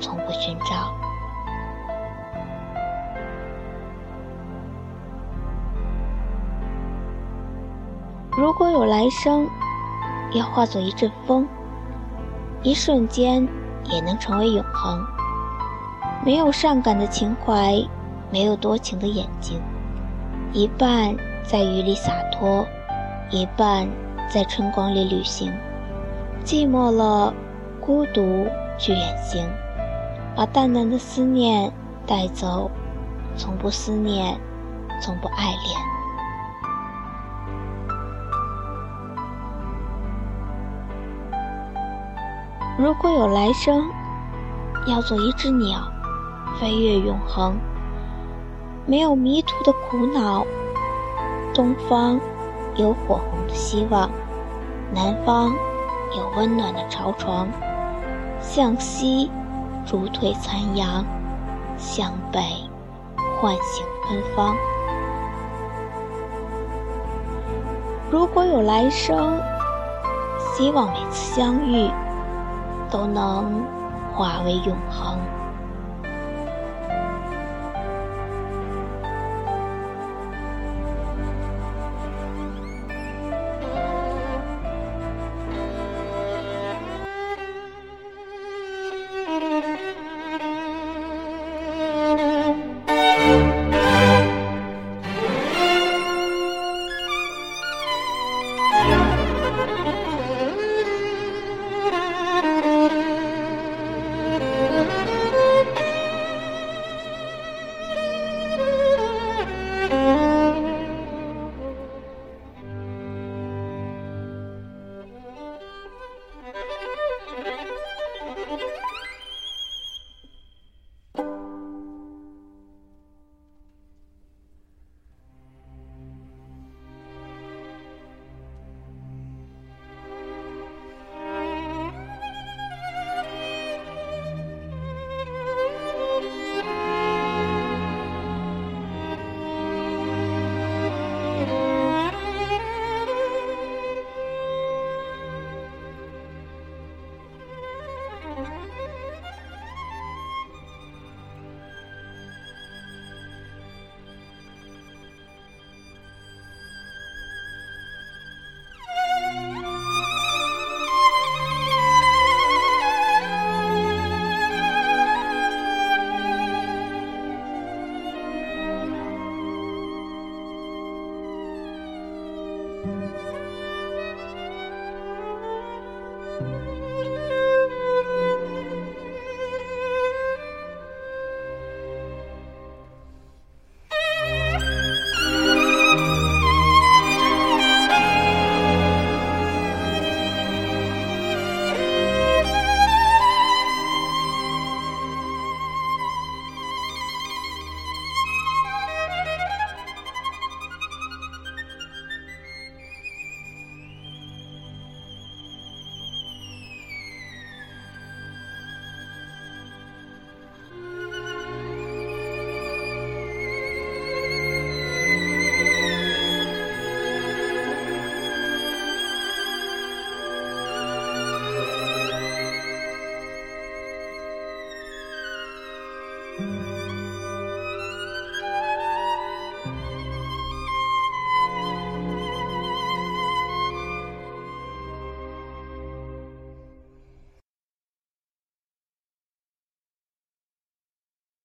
从不寻找。如果有来生，要化作一阵风，一瞬间也能成为永恒。没有善感的情怀，没有多情的眼睛，一半在雨里洒脱，一半在春光里旅行。寂寞了，孤独去远行，把淡淡的思念带走，从不思念，从不爱恋。如果有来生，要做一只鸟，飞越永恒。没有迷途的苦恼。东方有火红的希望，南方有温暖的巢床。向西逐退残阳，向北唤醒芬芳。如果有来生，希望每次相遇。都能化为永恒。